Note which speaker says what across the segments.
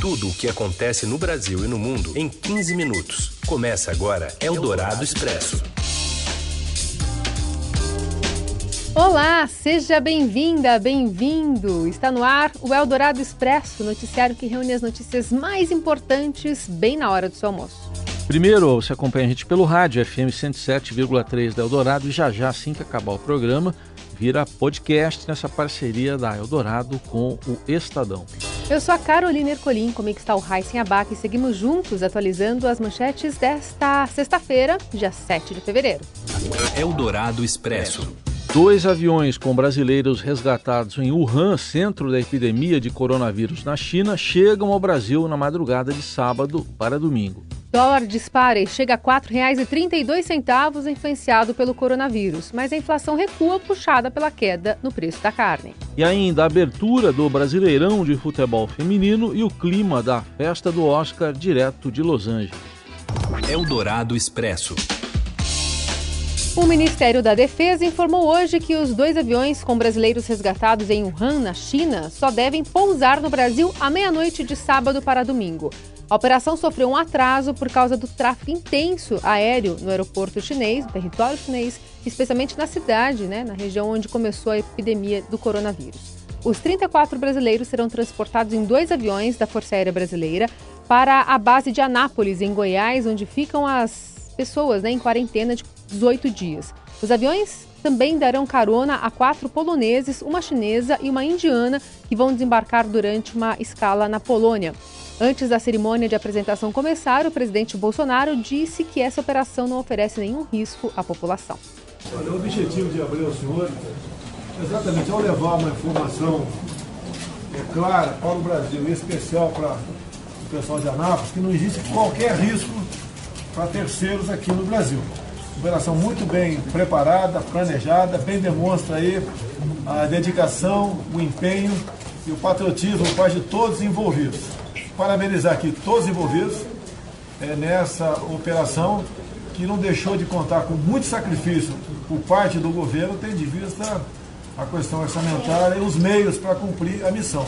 Speaker 1: Tudo o que acontece no Brasil e no mundo em 15 minutos. Começa agora Eldorado Expresso.
Speaker 2: Olá, seja bem-vinda, bem-vindo. Está no ar o Eldorado Expresso, noticiário que reúne as notícias mais importantes bem na hora do seu almoço.
Speaker 3: Primeiro, você acompanha a gente pelo rádio FM 107,3 da Eldorado e já já, assim que acabar o programa, vira podcast nessa parceria da Eldorado com o Estadão.
Speaker 2: Eu sou a Carolina Ercolim, comigo está o Raíssen Abac e seguimos juntos atualizando as manchetes desta sexta-feira, dia 7 de fevereiro.
Speaker 1: Eldorado Expresso.
Speaker 3: Dois aviões com brasileiros resgatados em Wuhan, centro da epidemia de coronavírus na China, chegam ao Brasil na madrugada de sábado para domingo.
Speaker 2: Dólar dispara e chega a R$ 4,32, influenciado pelo coronavírus, mas a inflação recua puxada pela queda no preço da carne.
Speaker 3: E ainda a abertura do Brasileirão de Futebol Feminino e o clima da festa do Oscar direto de Los Angeles.
Speaker 1: Eldorado Expresso.
Speaker 2: O Ministério da Defesa informou hoje que os dois aviões com brasileiros resgatados em Wuhan, na China, só devem pousar no Brasil à meia-noite de sábado para domingo. A operação sofreu um atraso por causa do tráfego intenso aéreo no aeroporto chinês, no território chinês, especialmente na cidade, né, na região onde começou a epidemia do coronavírus. Os 34 brasileiros serão transportados em dois aviões da Força Aérea Brasileira para a base de Anápolis, em Goiás, onde ficam as pessoas né, em quarentena de 18 dias. Os aviões também darão carona a quatro poloneses, uma chinesa e uma indiana que vão desembarcar durante uma escala na Polônia. Antes da cerimônia de apresentação começar, o presidente Bolsonaro disse que essa operação não oferece nenhum risco à população.
Speaker 4: Olha, o objetivo de abrir o senhor exatamente ao levar uma informação é, clara para o Brasil, em especial para o pessoal de Anápolis, que não existe qualquer risco para terceiros aqui no Brasil. Operação muito bem preparada, planejada, bem demonstra aí a dedicação, o empenho e o patriotismo parte de todos envolvidos parabenizar aqui todos os envolvidos é, nessa operação que não deixou de contar com muito sacrifício por parte do governo, tendo de vista a questão orçamentária e os meios para cumprir a missão.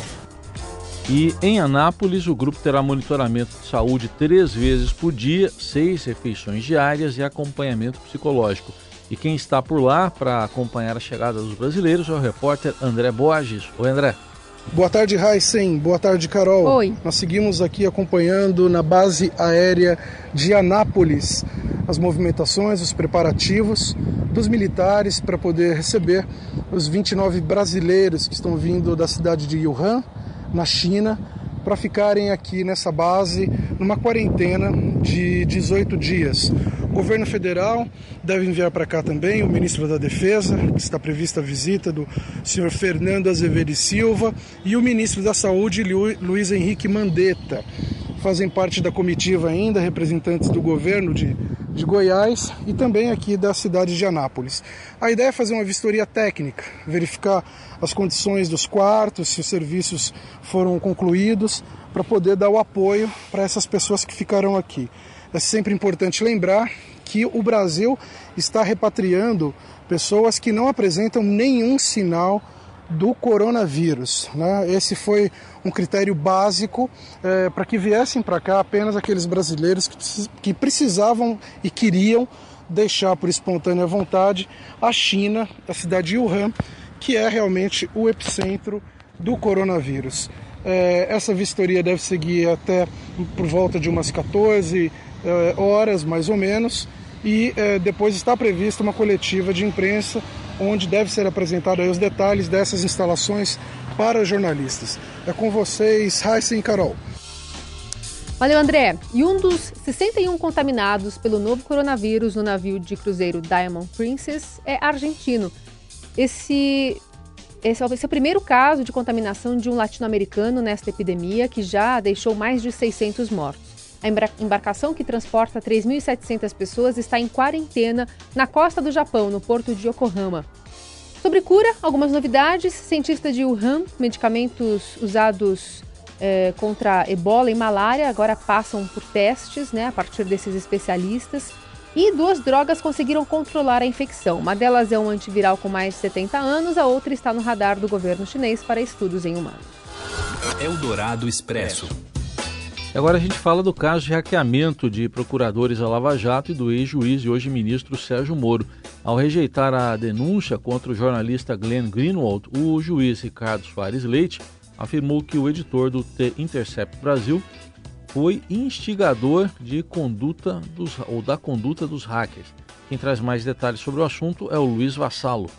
Speaker 3: E em Anápolis, o grupo terá monitoramento de saúde três vezes por dia, seis refeições diárias e acompanhamento psicológico. E quem está por lá para acompanhar a chegada dos brasileiros é o repórter André Borges. Oi, André.
Speaker 5: Boa tarde, Heisen. Boa tarde, Carol.
Speaker 2: Oi.
Speaker 5: Nós seguimos aqui acompanhando na base aérea de Anápolis as movimentações, os preparativos dos militares para poder receber os 29 brasileiros que estão vindo da cidade de Wuhan, na China, para ficarem aqui nessa base numa quarentena de 18 dias. O governo federal deve enviar para cá também o ministro da Defesa, que está prevista a visita do senhor Fernando Azevedo Silva, e o ministro da Saúde, Luiz Henrique Mandetta. Fazem parte da comitiva ainda representantes do governo de de Goiás e também aqui da cidade de Anápolis. A ideia é fazer uma vistoria técnica, verificar as condições dos quartos, se os serviços foram concluídos, para poder dar o apoio para essas pessoas que ficarão aqui. É sempre importante lembrar que o Brasil está repatriando pessoas que não apresentam nenhum sinal do coronavírus. Né? Esse foi um critério básico é, para que viessem para cá apenas aqueles brasileiros que, que precisavam e queriam deixar por espontânea vontade a China, a cidade de Wuhan, que é realmente o epicentro do coronavírus. É, essa vistoria deve seguir até por volta de umas 14 é, horas, mais ou menos, e é, depois está prevista uma coletiva de imprensa onde deve ser apresentado os detalhes dessas instalações para jornalistas. É com vocês, Heisen e Carol.
Speaker 2: Valeu, André. E um dos 61 contaminados pelo novo coronavírus no navio de cruzeiro Diamond Princess é argentino. Esse, esse, esse é o primeiro caso de contaminação de um latino-americano nesta epidemia, que já deixou mais de 600 mortos. A embarcação que transporta 3.700 pessoas está em quarentena na costa do Japão, no porto de Yokohama. Sobre cura, algumas novidades. Cientistas de Wuhan, medicamentos usados é, contra ebola e malária agora passam por testes né, a partir desses especialistas. E duas drogas conseguiram controlar a infecção. Uma delas é um antiviral com mais de 70 anos, a outra está no radar do governo chinês para estudos em humanos.
Speaker 1: Eldorado Expresso.
Speaker 3: E agora a gente fala do caso de hackeamento de procuradores a Lava Jato e do ex-juiz e hoje ministro Sérgio Moro. Ao rejeitar a denúncia contra o jornalista Glenn Greenwald, o juiz Ricardo Soares Leite afirmou que o editor do The Intercept Brasil foi instigador de conduta dos, ou da conduta dos hackers. Quem traz mais detalhes sobre o assunto é o Luiz Vassalo.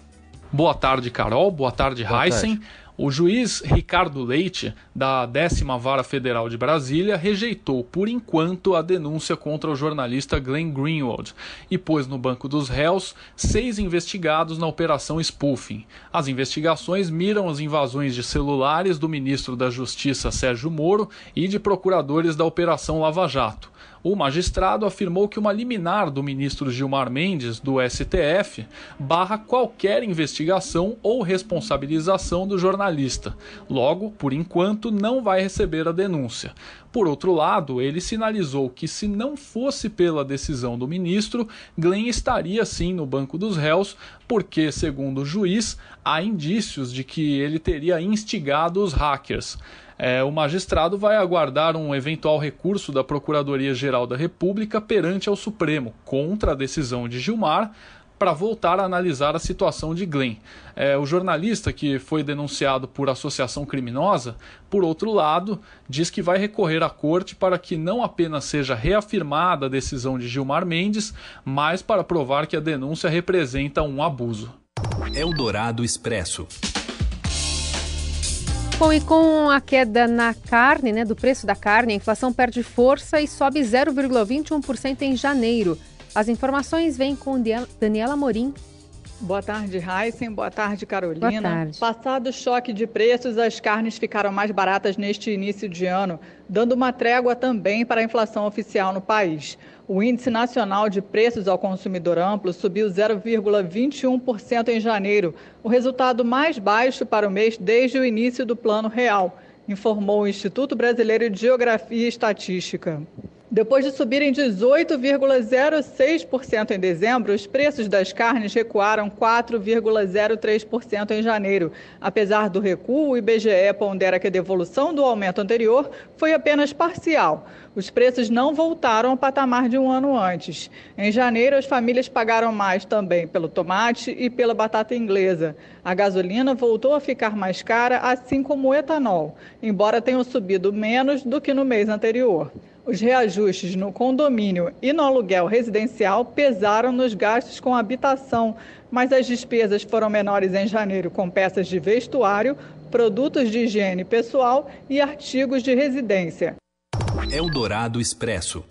Speaker 6: Boa tarde, Carol. Boa tarde, Boa Heisen. Tarde. O juiz Ricardo Leite, da décima Vara Federal de Brasília, rejeitou por enquanto a denúncia contra o jornalista Glenn Greenwald e pôs no banco dos réus seis investigados na operação spoofing. As investigações miram as invasões de celulares do ministro da Justiça Sérgio Moro e de procuradores da Operação Lava Jato. O magistrado afirmou que uma liminar do ministro Gilmar Mendes, do STF, barra qualquer investigação ou responsabilização do jornalista. Logo, por enquanto, não vai receber a denúncia. Por outro lado, ele sinalizou que, se não fosse pela decisão do ministro, Glenn estaria sim no banco dos réus, porque, segundo o juiz, há indícios de que ele teria instigado os hackers é, o magistrado vai aguardar um eventual recurso da Procuradoria-Geral da República perante ao Supremo contra a decisão de Gilmar para voltar a analisar a situação de Glenn. É, o jornalista que foi denunciado por associação criminosa, por outro lado, diz que vai recorrer à corte para que não apenas seja reafirmada a decisão de Gilmar Mendes, mas para provar que a denúncia representa um abuso.
Speaker 1: Eldorado Expresso.
Speaker 2: Bom, e com a queda na carne, né, do preço da carne, a inflação perde força e sobe 0,21% em janeiro. As informações vêm com Daniela Morim.
Speaker 7: Boa tarde, Heisen. Boa tarde, Carolina.
Speaker 2: Boa tarde.
Speaker 7: Passado o choque de preços, as carnes ficaram mais baratas neste início de ano, dando uma trégua também para a inflação oficial no país. O Índice Nacional de Preços ao Consumidor Amplo subiu 0,21% em janeiro, o resultado mais baixo para o mês desde o início do Plano Real, informou o Instituto Brasileiro de Geografia e Estatística. Depois de subirem 18,06% em dezembro, os preços das carnes recuaram 4,03% em janeiro. Apesar do recuo, o IBGE pondera que a devolução do aumento anterior foi apenas parcial. Os preços não voltaram ao patamar de um ano antes. Em janeiro, as famílias pagaram mais também pelo tomate e pela batata inglesa. A gasolina voltou a ficar mais cara, assim como o etanol, embora tenham subido menos do que no mês anterior. Os reajustes no condomínio e no aluguel residencial pesaram nos gastos com habitação, mas as despesas foram menores em janeiro com peças de vestuário, produtos de higiene pessoal e artigos de residência.
Speaker 1: Eldorado Expresso.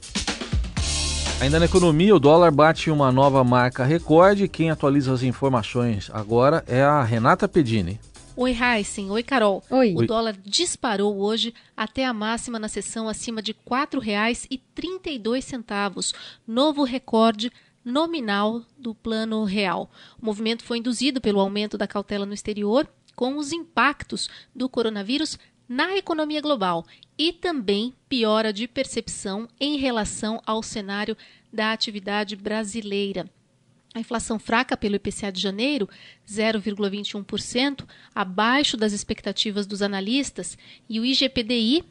Speaker 3: Ainda na economia, o dólar bate uma nova marca recorde. Quem atualiza as informações agora é a Renata Pedini.
Speaker 8: Oi, Heisen. Oi, Carol.
Speaker 2: Oi.
Speaker 8: O dólar disparou hoje até a máxima na sessão acima de R$ 4,32, novo recorde nominal do Plano Real. O movimento foi induzido pelo aumento da cautela no exterior, com os impactos do coronavírus na economia global e também piora de percepção em relação ao cenário da atividade brasileira. A inflação fraca pelo IPCA de janeiro, 0,21%, abaixo das expectativas dos analistas, e o IGPDI,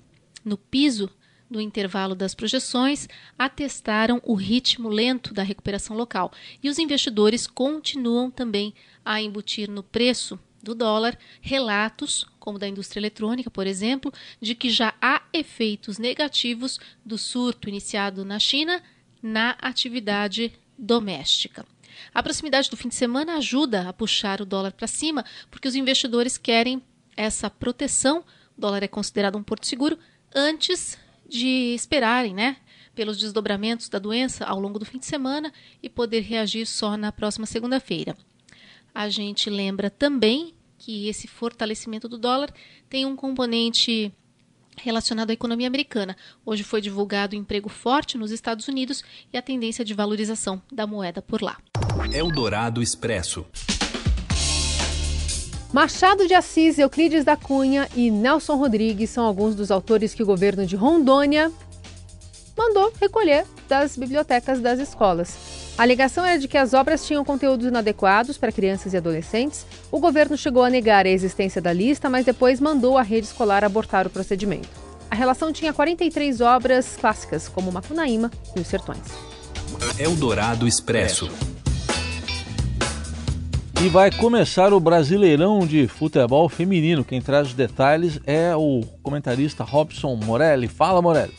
Speaker 8: no piso do intervalo das projeções, atestaram o ritmo lento da recuperação local. E os investidores continuam também a embutir no preço do dólar relatos, como da indústria eletrônica, por exemplo, de que já há efeitos negativos do surto iniciado na China na atividade doméstica. A proximidade do fim de semana ajuda a puxar o dólar para cima, porque os investidores querem essa proteção. O dólar é considerado um porto seguro antes de esperarem, né? Pelos desdobramentos da doença ao longo do fim de semana e poder reagir só na próxima segunda-feira. A gente lembra também que esse fortalecimento do dólar tem um componente relacionado à economia americana. Hoje foi divulgado o emprego forte nos Estados Unidos e a tendência de valorização da moeda por lá.
Speaker 1: Eldorado Expresso.
Speaker 2: Machado de Assis, Euclides da Cunha e Nelson Rodrigues são alguns dos autores que o governo de Rondônia mandou recolher das bibliotecas das escolas. A alegação era de que as obras tinham conteúdos inadequados para crianças e adolescentes. O governo chegou a negar a existência da lista, mas depois mandou a rede escolar abortar o procedimento. A relação tinha 43 obras clássicas, como Macunaíma e Os Sertões.
Speaker 1: Eldorado Expresso.
Speaker 3: E vai começar o Brasileirão de Futebol Feminino. Quem traz os detalhes é o comentarista Robson Morelli. Fala, Morelli.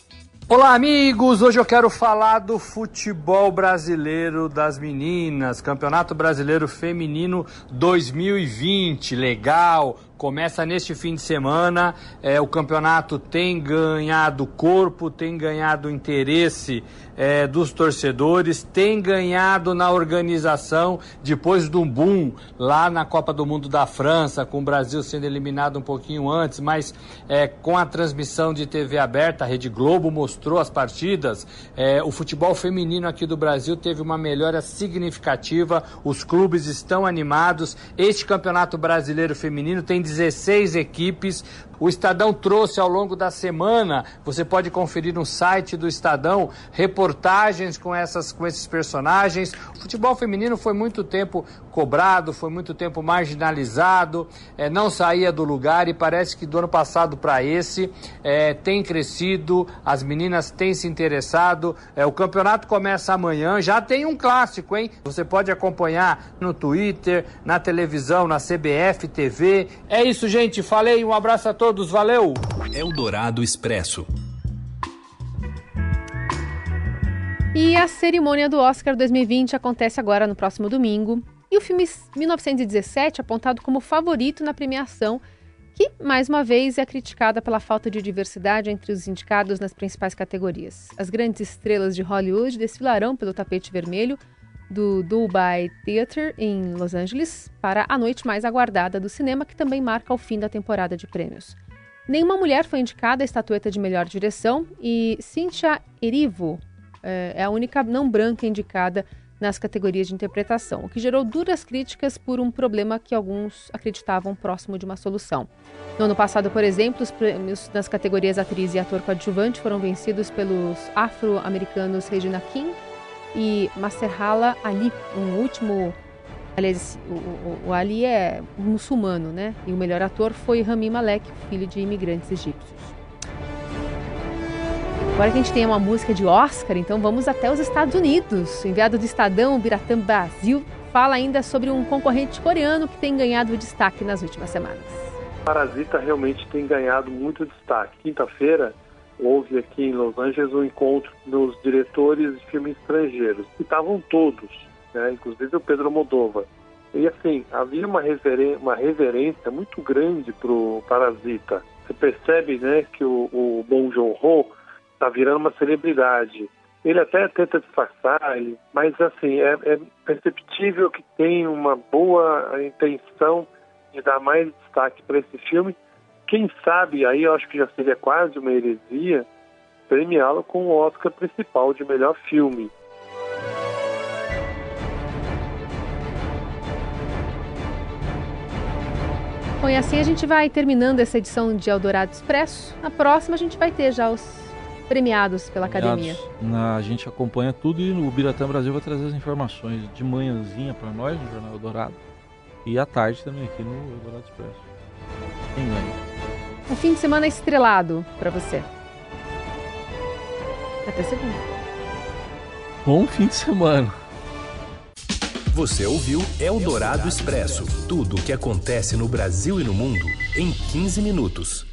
Speaker 9: Olá, amigos! Hoje eu quero falar do futebol brasileiro das meninas, Campeonato Brasileiro Feminino 2020. Legal! Começa neste fim de semana. É, o campeonato tem ganhado corpo, tem ganhado interesse é, dos torcedores, tem ganhado na organização depois do boom lá na Copa do Mundo da França, com o Brasil sendo eliminado um pouquinho antes, mas é, com a transmissão de TV aberta, a Rede Globo mostrou as partidas. É, o futebol feminino aqui do Brasil teve uma melhora significativa, os clubes estão animados. Este campeonato brasileiro feminino tem 16 equipes. O Estadão trouxe ao longo da semana, você pode conferir no site do Estadão, reportagens com, essas, com esses personagens. O futebol feminino foi muito tempo cobrado, foi muito tempo marginalizado, é, não saía do lugar e parece que do ano passado para esse é, tem crescido, as meninas têm se interessado. É, o campeonato começa amanhã, já tem um clássico, hein? Você pode acompanhar no Twitter, na televisão, na CBF TV. É isso, gente. Falei, um abraço a todos, valeu!
Speaker 1: Eldorado Expresso.
Speaker 2: E a cerimônia do Oscar 2020 acontece agora no próximo domingo. E o filme 1917 apontado como favorito na premiação, que, mais uma vez, é criticada pela falta de diversidade entre os indicados nas principais categorias. As grandes estrelas de Hollywood desfilarão pelo tapete vermelho do Dubai Theatre em Los Angeles para a noite mais aguardada do cinema, que também marca o fim da temporada de prêmios. Nenhuma mulher foi indicada à estatueta de melhor direção e Cynthia Erivo eh, é a única não branca indicada nas categorias de interpretação, o que gerou duras críticas por um problema que alguns acreditavam próximo de uma solução. No ano passado, por exemplo, os prêmios nas categorias atriz e ator coadjuvante foram vencidos pelos afro-americanos Regina King e Maserhala Ali, um último. Aliás, o, o, o, Ali é muçulmano, né? E o melhor ator foi Rami Malek, filho de imigrantes egípcios. Agora que a gente tem uma música de Oscar, então vamos até os Estados Unidos. O enviado do Estadão, Biratã Brasil, fala ainda sobre um concorrente coreano que tem ganhado destaque nas últimas semanas.
Speaker 10: Parasita realmente tem ganhado muito destaque. Quinta-feira, houve aqui em Los Angeles um encontro dos diretores de filmes estrangeiros, e estavam todos, né, inclusive o Pedro Moldova. E assim, havia uma, reverência, uma reverência muito grande para o Parasita. Você percebe né, que o, o Bong Joon-ho está virando uma celebridade. Ele até tenta disfarçar, ele, mas assim, é, é perceptível que tem uma boa intenção de dar mais destaque para esse filme, quem sabe, aí eu acho que já seria quase uma heresia, premiá-lo com o Oscar principal de melhor filme.
Speaker 2: Bom, e assim a gente vai terminando essa edição de Eldorado Expresso. Na próxima a gente vai ter já os premiados pela academia.
Speaker 3: Na, a gente acompanha tudo e o Biratã Brasil vai trazer as informações de manhãzinha para nós no Jornal Eldorado e à tarde também aqui no Eldorado Expresso. Quem ganha?
Speaker 2: Um fim de semana estrelado para você. Até segunda.
Speaker 3: Bom fim de semana.
Speaker 1: Você ouviu Eldorado Expresso tudo o que acontece no Brasil e no mundo em 15 minutos.